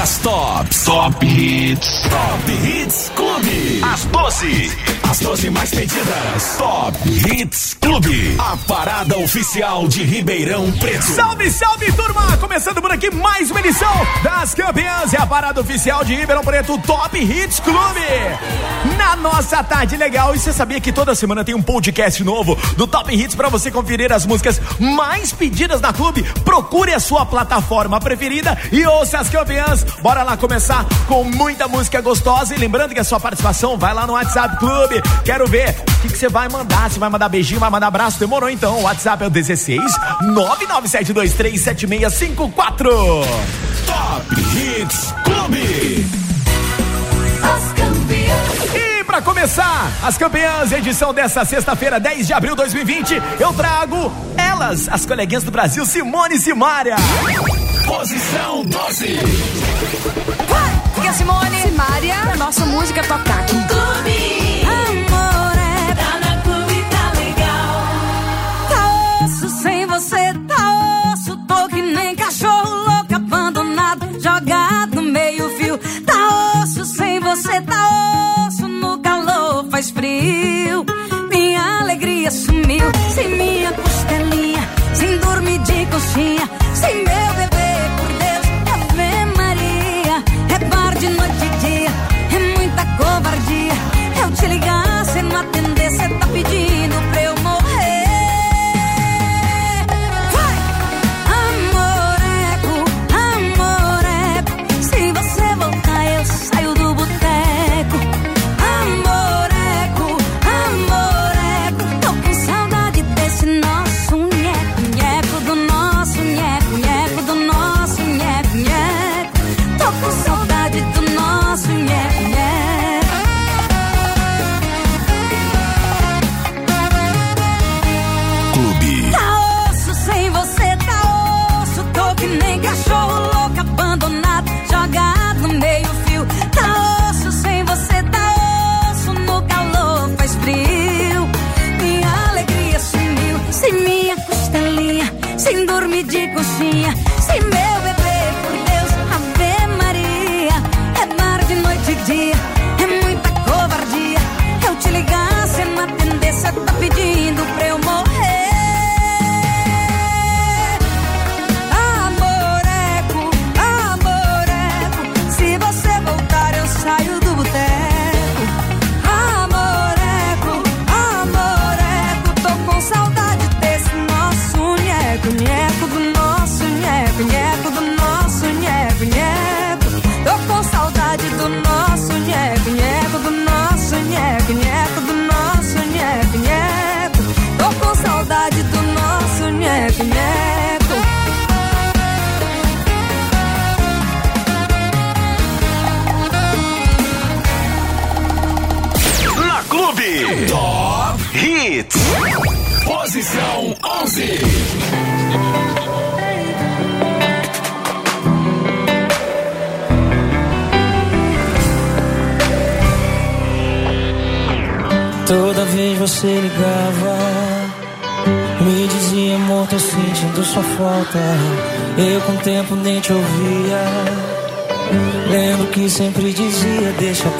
das tops. Top Hits. Top Hits Clube. As 12. As 12 mais pedidas. Top Hits Clube. A parada oficial de Ribeirão Preto. Salve, salve, turma! Começando por aqui mais uma edição das campeãs. É a parada oficial de Ribeirão Preto Top Hits Clube. Na nossa tarde legal. E você sabia que toda semana tem um podcast novo do Top Hits para você conferir as músicas mais pedidas da clube? Procure a sua plataforma preferida e ouça as campeãs. Bora lá começar com muita música gostosa. E lembrando que a sua participação vai lá no WhatsApp Clube. Quero ver o que você vai mandar. Se vai mandar beijinho, vai mandar abraço. Demorou então. O WhatsApp é o 16 997237654. Top Hits Clube. As campeãs. E para começar, as campeãs, edição dessa sexta-feira, 10 de abril de 2020, eu trago elas, as coleguinhas do Brasil, Simone e Simária. Posição 12. Aqui é Simone. Simária. A nossa música tocar aqui. Faz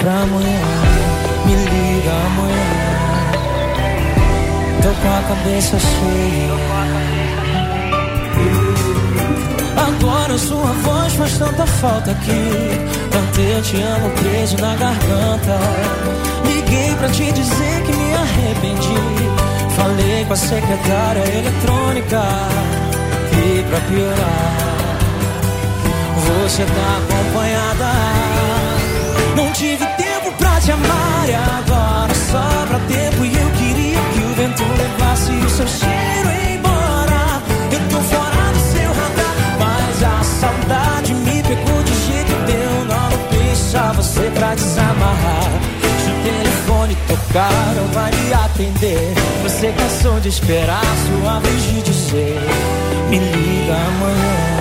pra amanhã, me liga amanhã. Tô com a cabeça cheia. Agora sua voz faz tanta falta aqui. Tanto eu te amo preso na garganta. Liguei pra te dizer que me arrependi. Falei com a secretária eletrônica. E pra piorar, você tá acompanhada. Não tive tempo pra te amar e agora sobra tempo. E eu queria que o vento levasse o seu cheiro embora. Eu tô fora do seu radar, mas a saudade me pegou de jeito deu nó no você pra desamarrar. Se o telefone tocar, não vai me atender. Você cansou de esperar sua vez de dizer: Me liga amanhã.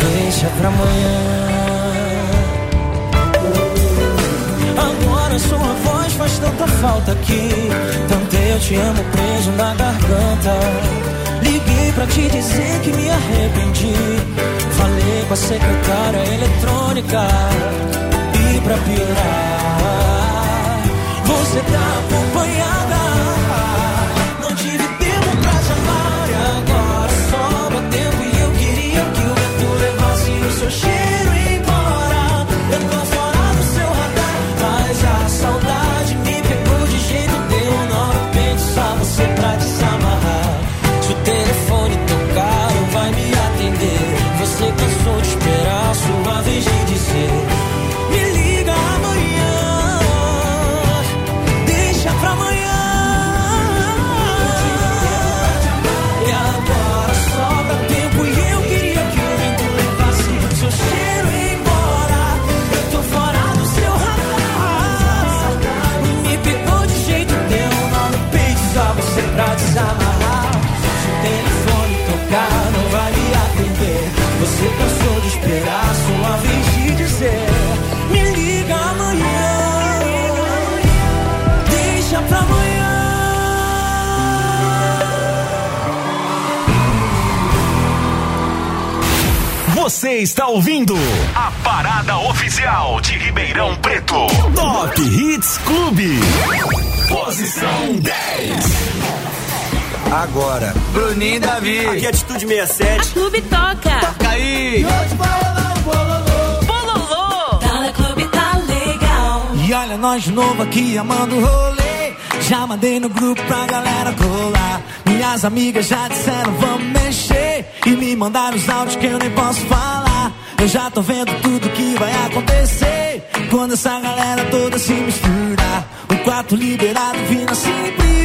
Deixa pra amanhã. Sua voz faz tanta falta aqui. Tanto eu te amo preso na garganta. Liguei pra te dizer que me arrependi. Falei com a secretária eletrônica. E pra piorar, você tá acompanhada. Não tive tempo pra chamar e agora sobra tempo. E eu queria que o vento levasse o seu cheiro Você está ouvindo a parada oficial de Ribeirão Preto. Top Hits Clube. Posição 10. Agora, Bruninho e Davi. Aqui é Atitude 67. Clube toca. Toca aí. Bololô. Tá na clube, tá legal. E olha nós de novo aqui amando o rolê. Já mandei no grupo pra galera colar. Minhas amigas já disseram vamos mexer. E me mandaram os áudios que eu nem posso falar. Eu já tô vendo tudo que vai acontecer. Quando essa galera toda se misturar. O quarto liberado vindo assim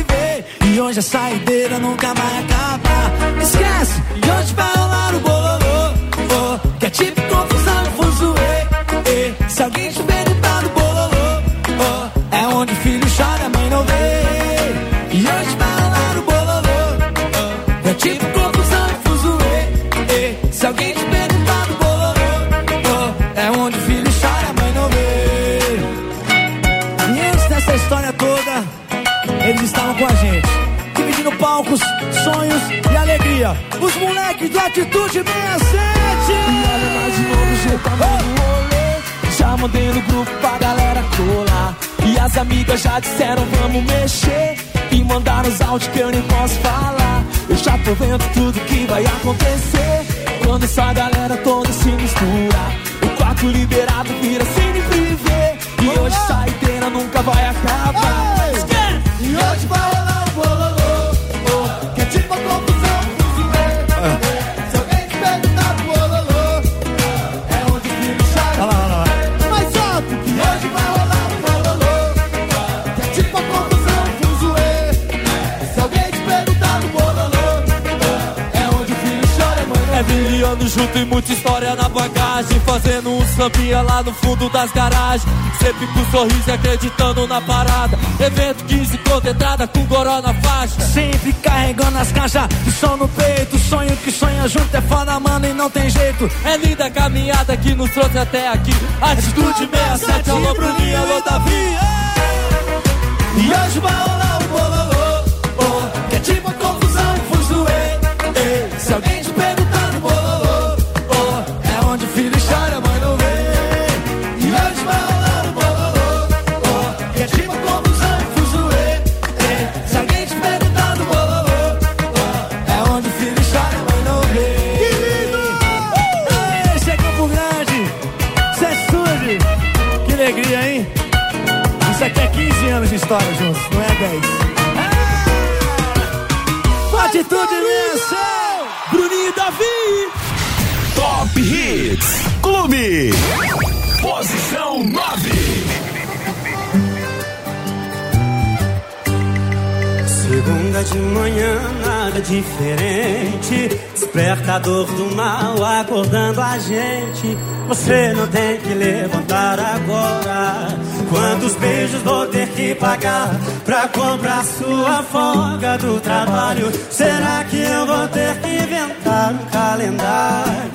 ver. E hoje a saideira nunca vai acabar. Esquece, e hoje vai rolar o bololô. Oh, que é tipo confusão fuzuê. Se alguém te alegria. Os moleques do Atitude 67. E olha nós de novo, do rolê. Já mandei no grupo pra galera colar. E as amigas já disseram vamos mexer. E mandaram os áudios que eu nem posso falar. Eu já tô vendo tudo que vai acontecer. Quando essa galera toda se misturar. O quarto liberado vira cine privê. E hoje saideira nunca vai acabar. anos junto e muita história na bagagem. Fazendo um sambinha lá no fundo das garagens. Sempre com sorriso e acreditando na parada. Evento 15 conta entrada com goró na faixa. Sempre carregando as caixas de som no peito. Sonho que sonha junto é foda, mano, e não tem jeito. É linda a caminhada que nos trouxe até aqui. Atitude 67, alô Bruninho, alô Davi. E hoje o baú história juntos, não é 10. Ah! Atitude imensa! Bruninho e Davi! Top Hits Clube. Posição 9. Segunda de manhã, nada diferente. Despertador do mal acordando a gente. Você não tem que levantar agora. Quantos beijos vou ter que pagar pra comprar sua folga do trabalho? Será que eu vou ter que inventar um calendário?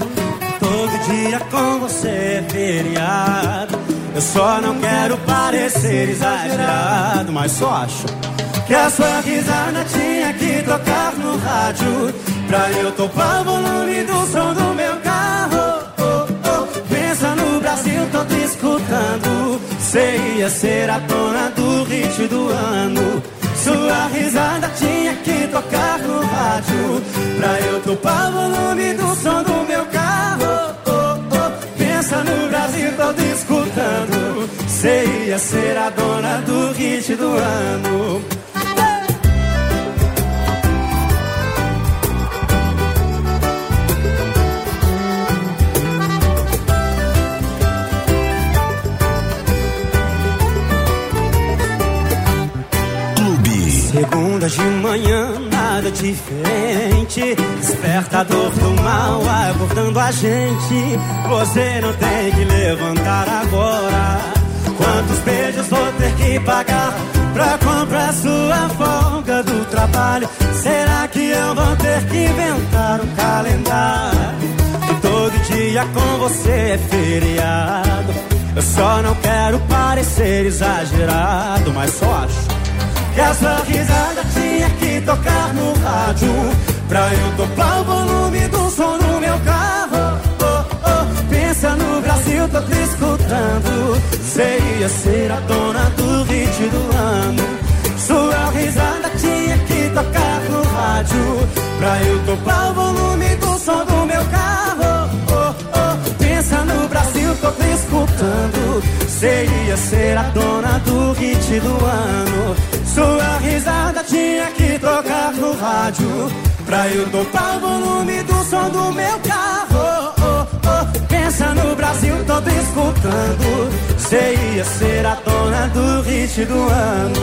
Todo dia com você é feriado. Eu só não quero parecer exagerado, mas só acho que a sua risada tinha que tocar no rádio pra eu topar o volume do som do meu carro. Oh, oh. oh. Pensa no Brasil todo escutando ia ser a dona do hit do ano. Sua risada tinha que tocar no rádio. Pra eu topar o volume do som do meu carro. Oh, oh, pensa no Brasil todo escutando. Você ia ser a dona do hit do ano. Segunda de manhã, nada diferente. Despertador do mal acordando a gente. Você não tem que levantar agora. Quantos beijos vou ter que pagar pra comprar sua folga do trabalho? Será que eu vou ter que inventar um calendário? Todo dia com você é feriado. Eu só não quero parecer exagerado, mas só acho que a sua risada tinha que tocar no rádio. Pra eu topar o volume do som do meu carro. Oh, oh, Pensa no Brasil, tô te escutando. Você ia ser a dona do hit do ano. Sua risada tinha que tocar no rádio. Pra eu topar o volume do som do meu carro. Oh, oh, Pensa no Brasil, tô te escutando. Você ia ser a dona do hit do ano Sua risada tinha que tocar no rádio. Pra eu topar o volume do som do meu carro. Oh, oh. Pensa no Brasil todo escutando. Você ia ser a dona do hit do ano.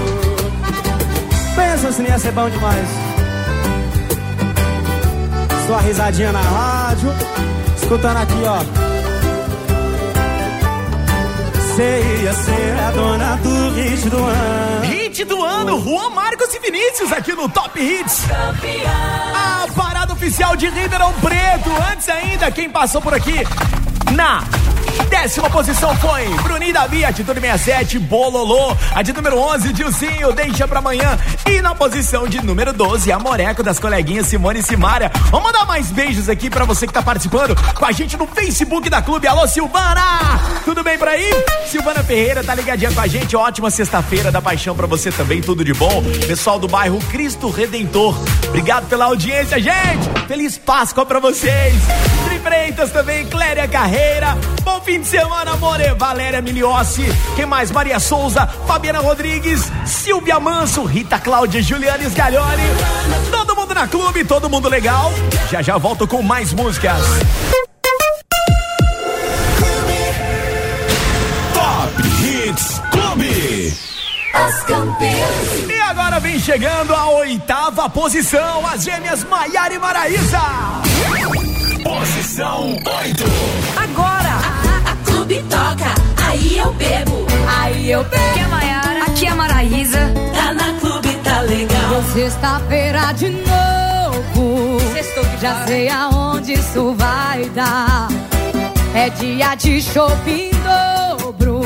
Pensa se não ia ser bom demais. Sua risadinha na rádio. Escutando aqui ó Você ia ser a dona do hit do ano Hit do ano, Juan Marcos e Vinícius aqui no Top Hits. A parada oficial de Ribeirão Preto. Antes ainda, quem passou por aqui na décima posição foi Bruninho Davi, atitude 67, Bololô. A de número 11, Dilcinho, deixa pra amanhã. E na posição de número 12, a Moreco das coleguinhas Simone e Simária. Vamos mandar mais beijos aqui pra você que tá participando com a gente no Facebook da Clube. Alô, Silvana! Tudo bem por aí? Silvana Ferreira tá ligadinha com a gente. Ótima sexta-feira da paixão pra você também, tudo de bom. Pessoal do bairro Cristo Redentor, obrigado pela audiência, gente. Feliz Páscoa pra vocês. Freitas também, Cléria Carreira. Bom fim de semana, amore. Valéria Miliossi. Quem mais? Maria Souza, Fabiana Rodrigues, Silvia Manso, Rita Cláudia, Juliane Sgalhoni. Todo mundo na clube, todo mundo legal. Já já volto com mais músicas. Top Hits Clube. E agora vem chegando a oitava posição, as gêmeas Maiara e Maraísa. Posição 8. Agora, A clube toca, aí eu bebo. Aí eu aqui é a Maiara, aqui é a Maraísa. Tá na clube, tá legal. Sexta-feira de novo. Sextou que Já sei aonde isso vai dar. É dia de shopping dobro.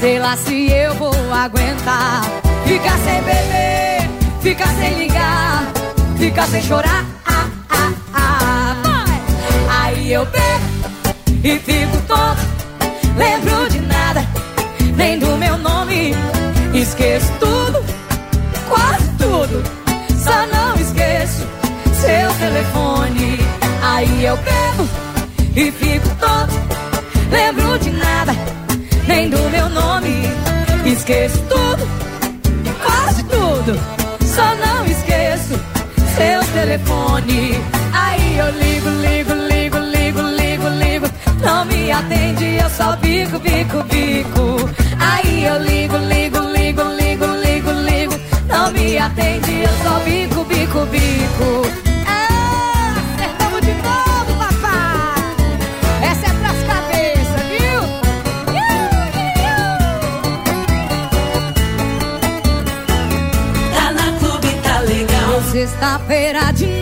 Sei lá se eu vou aguentar. Ficar sem beber, ficar sem ligar, ficar sem chorar. Eu bebo e fico tonto. Lembro de nada, nem do meu nome. Esqueço tudo, quase tudo. Só não esqueço seu telefone. Aí eu bebo e fico tonto. Lembro de nada, nem do meu nome. Esqueço tudo, quase tudo. Só não esqueço seu telefone. Aí eu ligo, ligo, ligo. Não me atende, eu só bico, bico, bico. Aí eu ligo, ligo, ligo, ligo, ligo, ligo. Não me atende, eu só bico, bico, bico. Ah, acertamos de novo, papai. Essa é pras cabeças, viu? Tá na clube, tá legal. Sexta-feira de.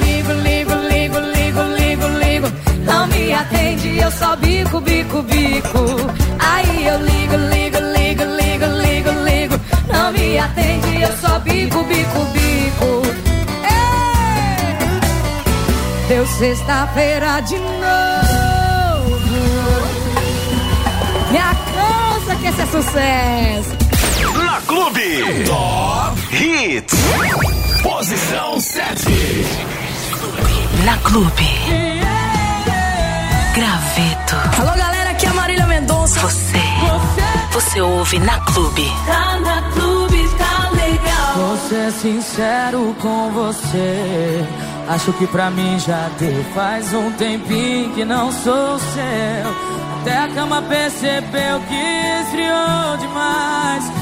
Ligo, ligo, ligo, ligo, ligo, ligo. Não me atende, eu só bico, bico, bico. Aí eu ligo, ligo, ligo, ligo, ligo, ligo. Não me atende, eu só bico, bico, bico. Ei! Deu sexta-feira de novo. Me alcança que esse é sucesso. Na Clube. Top Hits. Posição 7. Na Clube. Graveto. Alô, galera, aqui é a Marília Mendonça. Você. Você ouve na Clube. Tá na clube, tá legal. Vou ser sincero com você. Acho que pra mim já deu. Faz um tempinho que não sou seu. Até a cama percebeu que esfriou demais.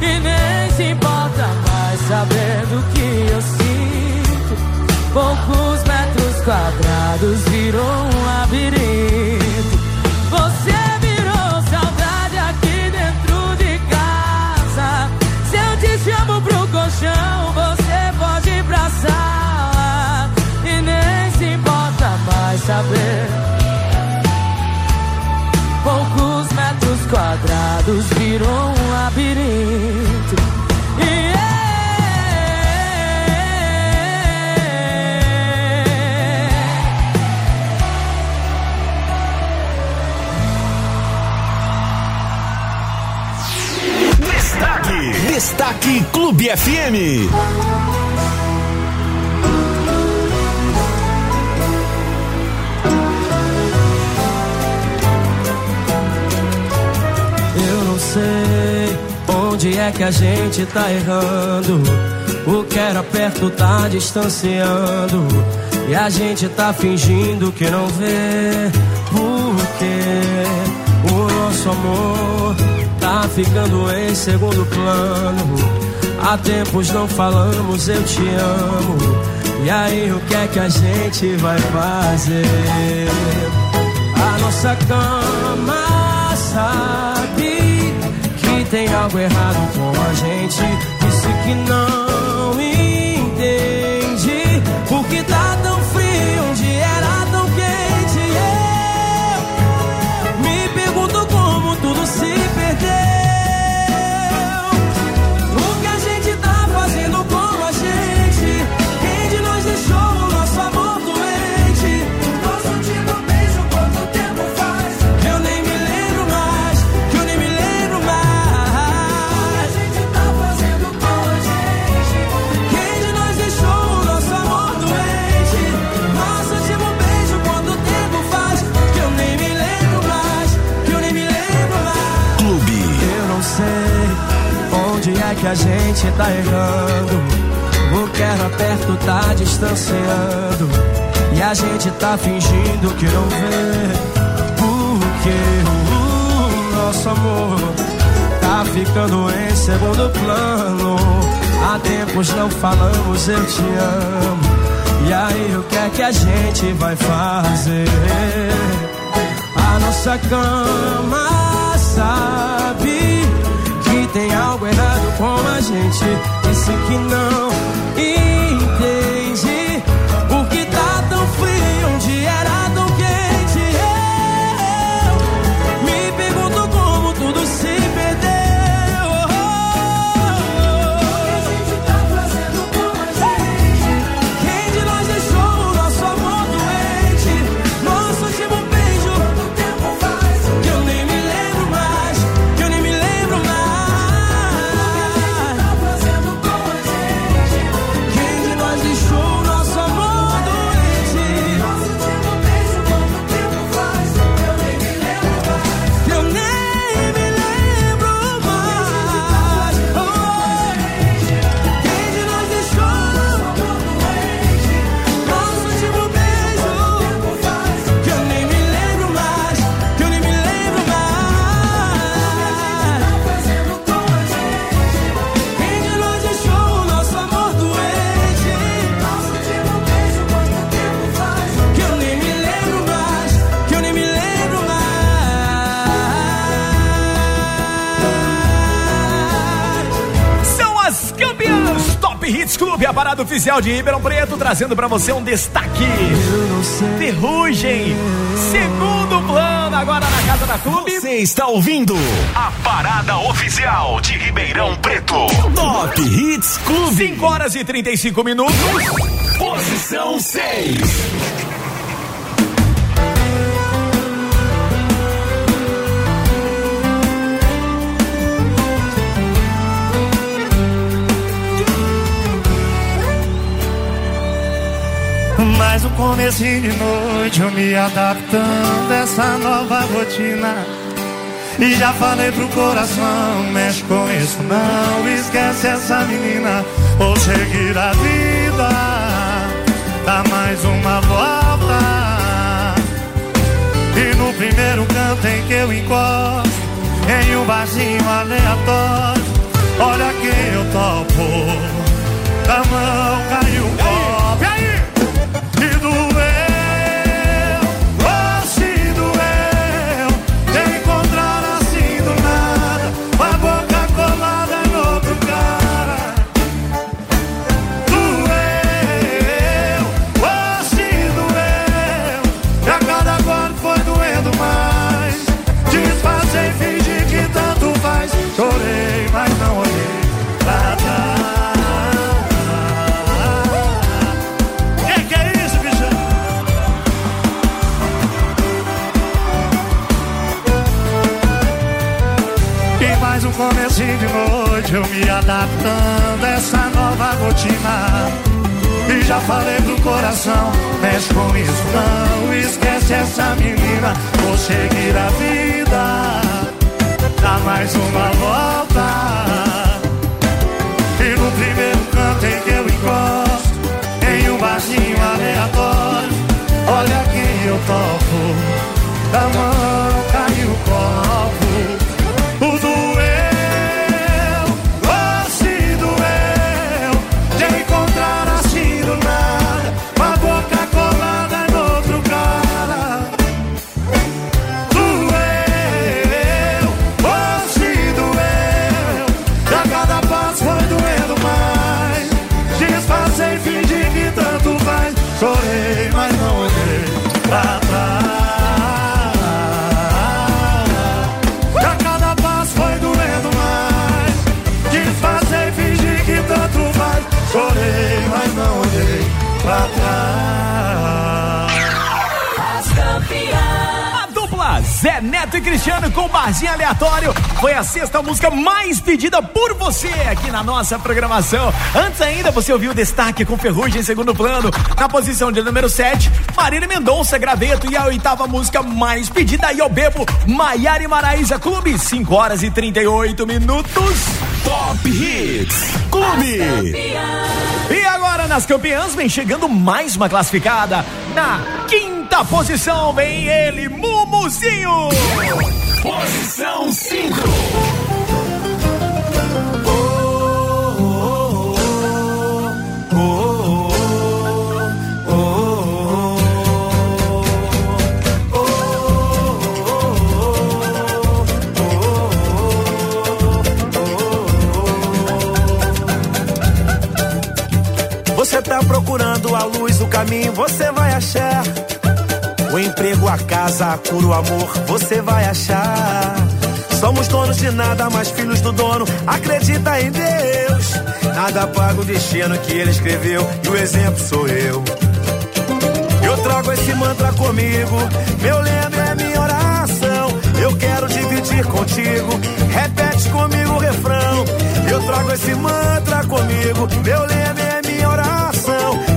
E nem se importa mais saber do que eu sinto. Poucos metros quadrados virou um labirinto. Você virou saudade aqui dentro de casa. Se eu te chamo pro colchão, você pode ir. E nem se importa mais saber. Quadrados virou um labirinto. Yeah. Destaque. Destaque Clube FM. Onde é que a gente tá errando. O que era perto tá distanciando. E a gente tá fingindo que não vê. Porque o nosso amor tá ficando em segundo plano. Há tempos não falamos, eu te amo. E aí, o que é que a gente vai fazer? A nossa cama que tem algo errado com a gente. Disse que não entende porque tá que a gente tá errando. O que era perto tá distanciando. E a gente tá fingindo que não vê. Porque o nosso amor tá ficando em segundo plano. Há tempos não falamos, eu te amo. E aí, o que é que a gente vai fazer? A nossa cama sabe algo errado com a gente. Disse que não entende Clube, a parada oficial de Ribeirão Preto, trazendo pra você um destaque. Ferrugem, segundo plano, agora na casa da Clube. Você está ouvindo a parada oficial de Ribeirão Preto. Top Hits Clube. 5 horas e 35 minutos. Posição 6. Mais um comecinho de noite, eu me adaptando a essa nova rotina. E já falei pro coração, mexe com isso não, esquece essa menina, vou seguir a vida, dá mais uma volta. E no primeiro canto em que eu encosto, em um barzinho aleatório, olha quem eu topo, da mão caiu Cristiano com Barzinho Aleatório foi a sexta música mais pedida por você aqui na nossa programação. Antes ainda, você ouviu o destaque com Ferrugem em segundo plano. Na posição de número 7, Marília Mendonça, Graveto. E a oitava música mais pedida, e eu bebo, Maiara e Maraísa Clube. 5 horas e 38 minutos. Top Hits Clube. E agora nas campeãs vem chegando mais uma classificada. Na quinta posição vem ele, Mumuzinho. Posição 5. Você tá procurando a luz, o caminho, você vai achar. O emprego, a casa, a cura, o amor, você vai achar. Somos donos de nada, mas filhos do dono, acredita em Deus. Nada paga o destino que ele escreveu, e o exemplo sou eu. Eu trago esse mantra comigo, meu lema é minha oração. Eu quero dividir contigo, repete comigo o refrão. Eu trago esse mantra comigo, meu lema é.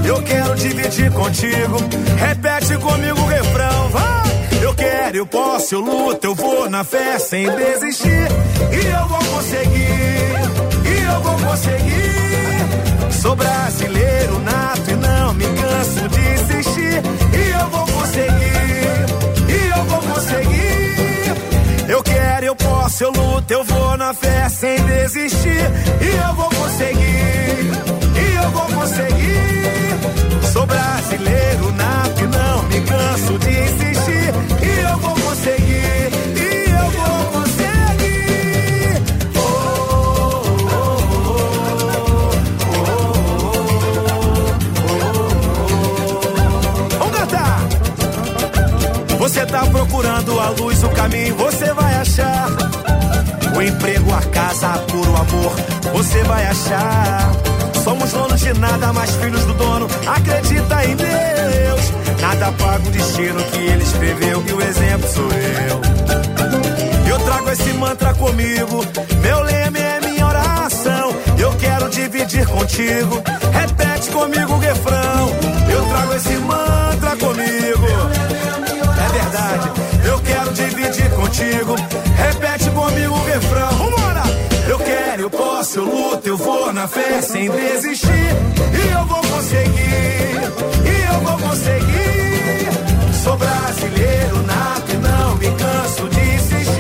Eu quero dividir contigo, repete comigo o refrão. Vai! Eu quero, eu posso, eu luto, eu vou na fé sem desistir. E eu vou conseguir, e eu vou conseguir. Sou brasileiro nato e não me canso de insistir. E eu vou conseguir, e eu vou conseguir. Eu quero, eu posso, eu luto, eu vou na fé sem desistir. E eu vou conseguir, eu vou conseguir. Sou brasileiro nato e não me canso de insistir. E eu vou conseguir, e eu vou conseguir. Vamos cantar! Você tá procurando a luz, o caminho, você vai achar. O emprego, a casa, cura, o amor, você vai achar. Somos donos de nada, mas filhos do dono, acredita em Deus. Nada paga o destino que ele escreveu, e o exemplo sou eu. Eu trago esse mantra comigo, meu lema é minha oração. Eu quero dividir contigo, repete comigo o refrão. Eu trago esse mantra comigo, é verdade. Eu quero dividir contigo, repete comigo o refrão. Vambora! Eu quero, eu posso, eu luto, eu vou na fé sem desistir. E eu vou conseguir, e eu vou conseguir. Sou brasileiro nato e não me canso de insistir.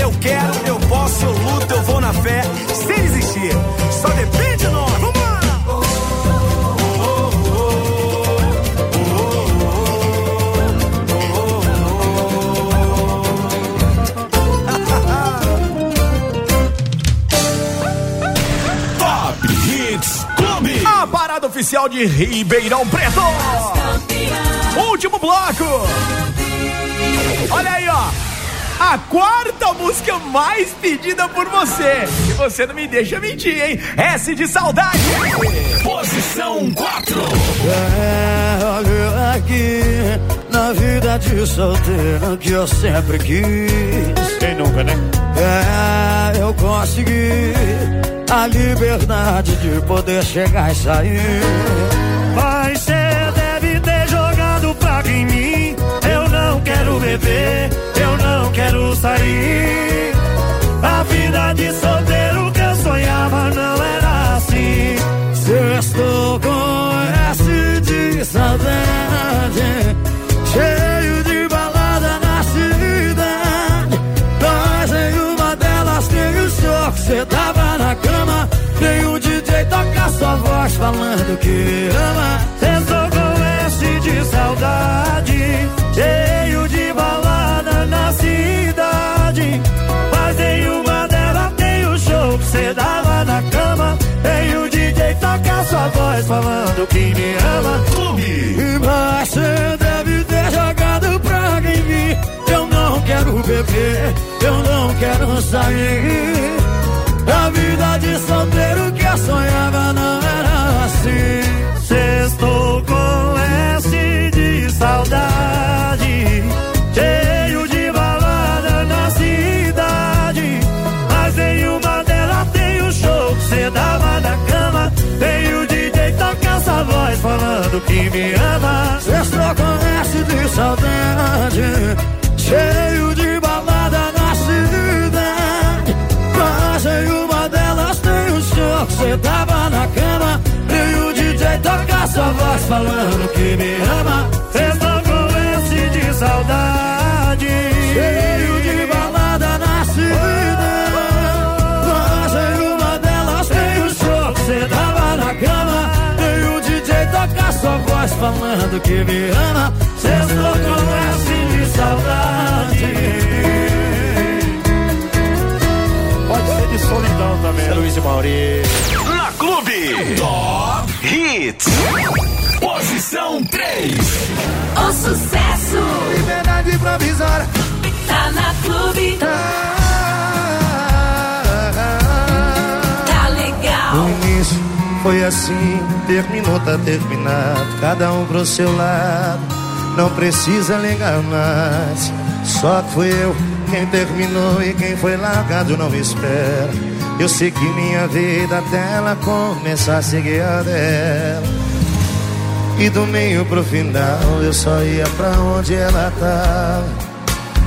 Eu quero, eu posso, eu luto, eu vou na fé, sem desistir. Só depende de nós. Vambora! Top Hits Clube. A parada oficial de Ribeirão Preto. Último bloco. Olha aí, ó. A quarta música mais pedida por você. E você não me deixa mentir, hein? S de saudade. Posição 4. É, olha aqui, na vida de solteiro que eu sempre quis. Quem nunca, né? É, eu consegui a liberdade de poder chegar e sair. Mas cê deve ter jogado praga em mim. Eu não quero beber, quero sair. A vida de solteiro que eu sonhava não era assim. Sextou com S de saudade, cheio de balada na cidade. Em uma delas tem o show que cê tava na cama. Tem o DJ tocar sua voz falando que ama. Sextou com S de saudade, cheio de cidade. Mas em uma delas tem o show que cê dava na cama. Tem o DJ tocar sua voz falando que me ama. E mas cê deve ter jogado praga em mim. Eu não quero beber, eu não quero sair. Que me ama. Sextou com S de saudade, cheio de balada na cidade. Mas em uma delas tem o show, cê tava na cama. E o DJ toca sua voz falando que me ama. Sextou com S de saudade. Falando que me ama. Sextou com S de saudade. Pode ser de solidão também. Luiz e Mauri. Na Clube. Top Hits. Posição 3. O sucesso Liberdade provisória. tá na clube. Tá foi assim, terminou, tá terminado. Cada um pro seu lado, não precisa ligar mais. Só que fui eu quem terminou e quem foi largado não espera. Eu sei que minha vida até ela começar a seguir a dela. E do meio pro final eu só ia pra onde ela tava.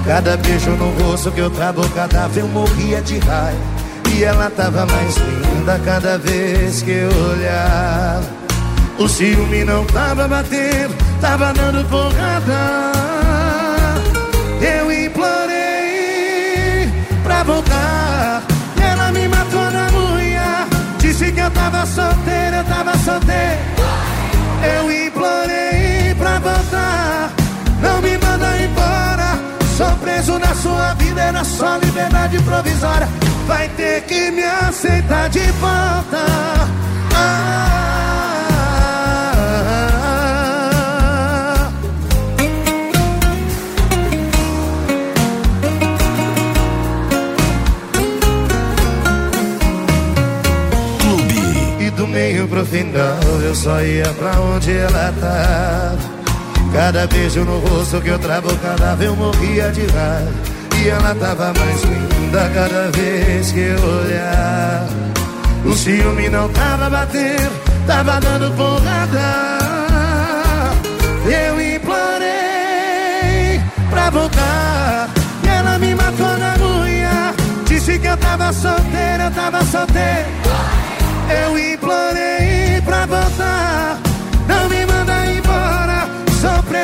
Cada beijo no rosto que eu travo, cada eu morria de raiva. E ela tava mais linda cada vez que eu olhava. O ciúme não tava batendo, tava dando porrada. Eu implorei pra voltar. E ela me matou na unha. Disse que eu tava solteira, eu tava solteira. Eu implorei pra voltar. Não me manda. Sou preso na sua vida, era só liberdade provisória. Vai ter que me aceitar de volta. Ah, Clube. E do meio pro final eu só ia pra onde ela tava. Cada beijo no rosto que eu travo, cada vez eu morria de raiva. E ela tava mais linda cada vez que eu olhava. O ciúme não tava batendo, tava dando porrada. Eu implorei pra voltar. E ela me matou na unha. Disse que eu tava solteira, eu tava solteira. Eu implorei pra voltar.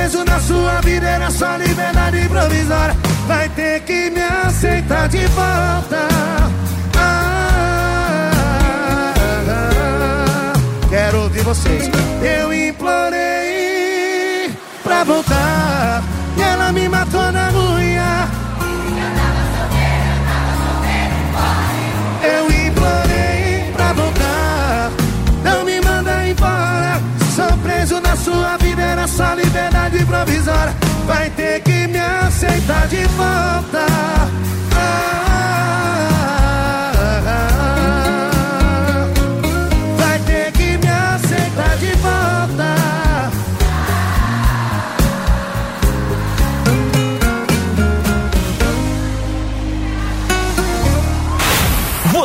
Preso na sua vida, era só liberdade provisória. Vai ter que me aceitar de volta. Ah, quero ouvir vocês. Eu implorei pra voltar. E ela me matou preso na sua vida, era só liberdade provisória. Vai ter que me aceitar de volta. Ah,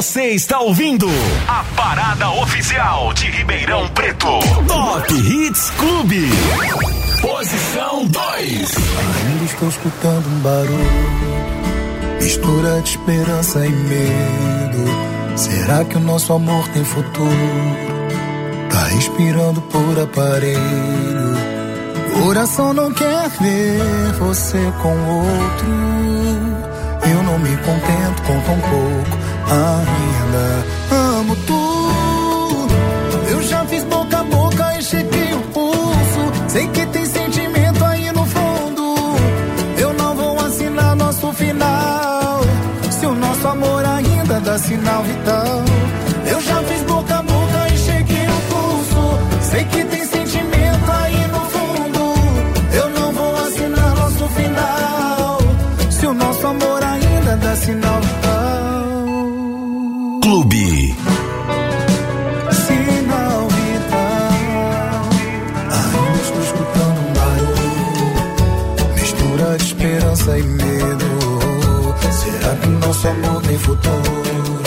Você está ouvindo a parada oficial de Ribeirão Preto. Top Hits Clube. Posição 2. Ainda estou escutando um barulho, mistura de esperança e medo. Será que o nosso amor tem futuro? Tá respirando por aparelho. Coração não quer ver você com outro. Eu não me contento com tão pouco ainda. Amo tudo. Eu já fiz boca a boca e chequei o pulso. Sei que tem sentimento aí no fundo. Eu não vou assinar nosso final. Se o nosso amor ainda dá sinal vital. Nosso amor tem futuro?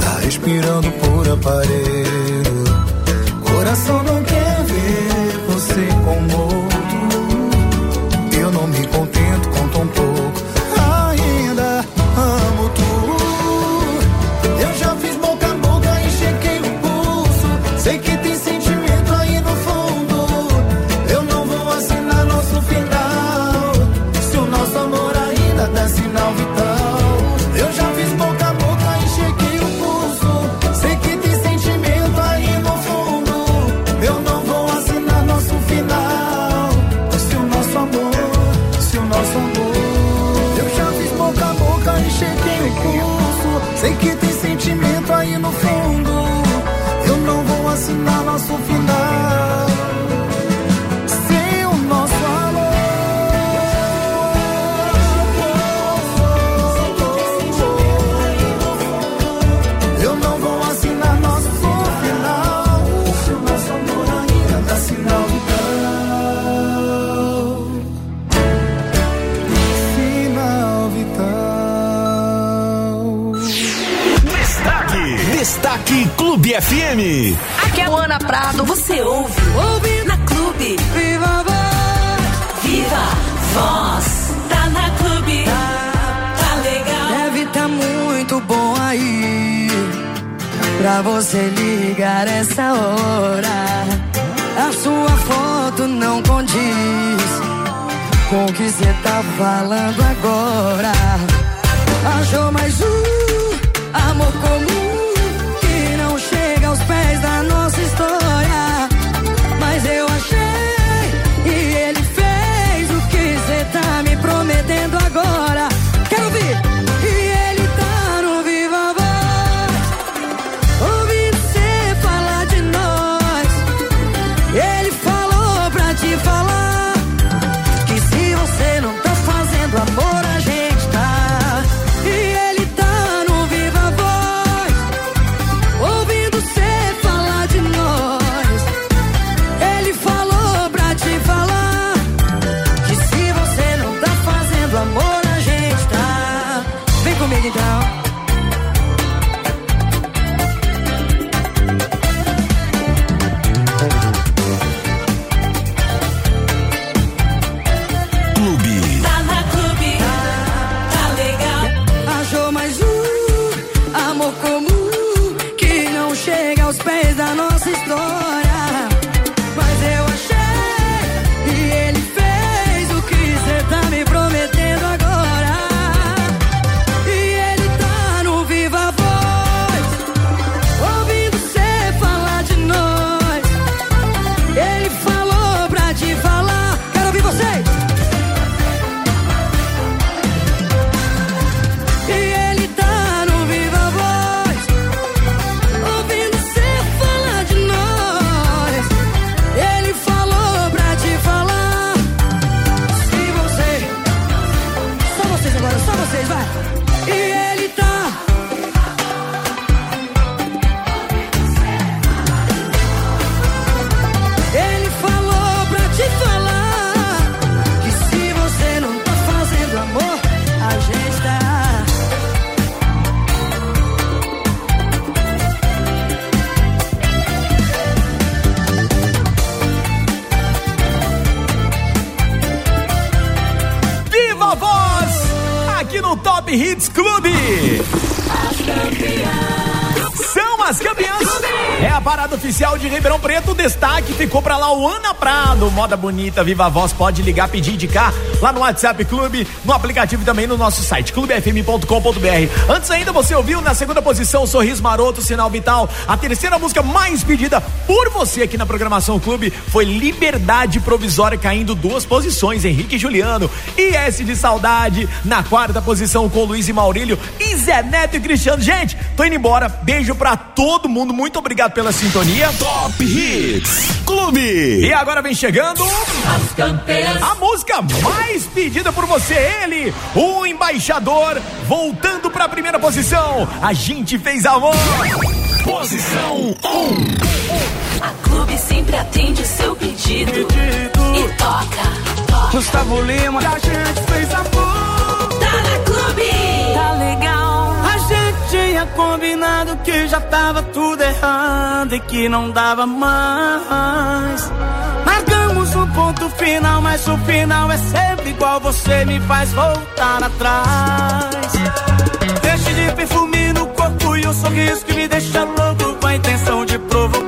Tá respirando por aparelho. Coração não quer ver você você com o que você tá falando agora. Achou mais um amor comum que não chega aos pés da nossa história. Destaque ficou pra lá o Ana Prado. Moda bonita, Viva a Voz. Pode ligar, pedir, indicar lá no WhatsApp Clube, no aplicativo e também no nosso site, clubefm.com.br. Antes ainda, você ouviu na segunda posição Sorriso Maroto, Sinal Vital. A terceira música mais pedida por você aqui na programação Clube foi Liberdade Provisória, caindo duas posições. Henrique e Juliano. IS de Saudade na quarta posição com Luiz e Maurílio. E Zé Neto e Cristiano. Gente, tô indo embora. Beijo pra todo mundo. Muito obrigado pela sintonia. Top Hits Clube. E agora vem chegando As campeãs. a música mais pedida por você, ele, o embaixador, voltando pra primeira posição. A gente fez amor. Posição 1. A Clube sempre atende o seu pedido. E toca. Gustavo Lima, a gente fez amor. Tá na Clube. Tá legal. A gente tinha combinado que já tava tudo errado e que não dava mais. Largamos ponto final, mas o final é sempre igual. Você me faz voltar atrás. Deixe de perfume no corpo e o sorriso que me deixa louco com a intenção de provocar.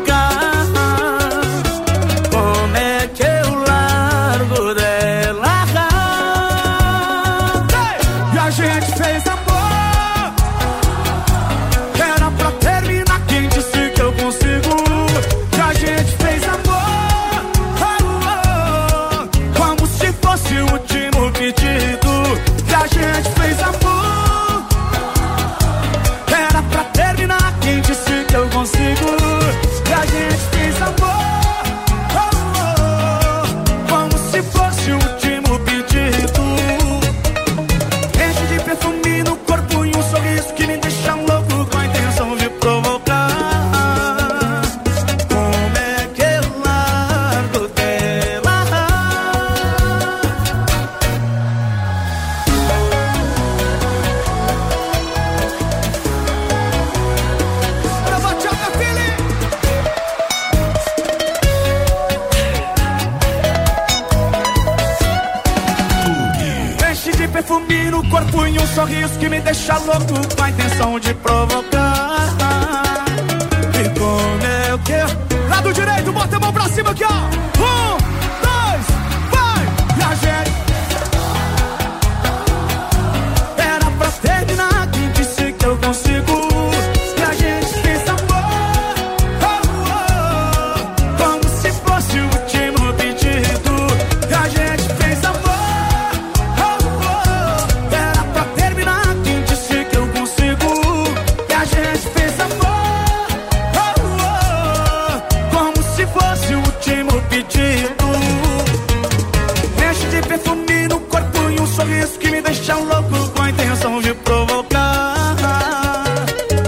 Que me deixa louco com a intenção de provocar.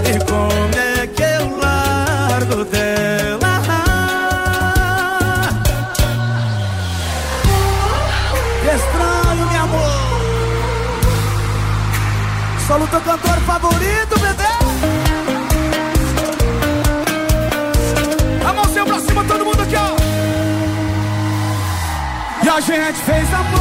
E como é que eu largo dela? Estranho, meu amor. Sou o teu cantor favorito, bebê. A mãozinha pra cima, todo mundo aqui, ó. E a gente fez amor.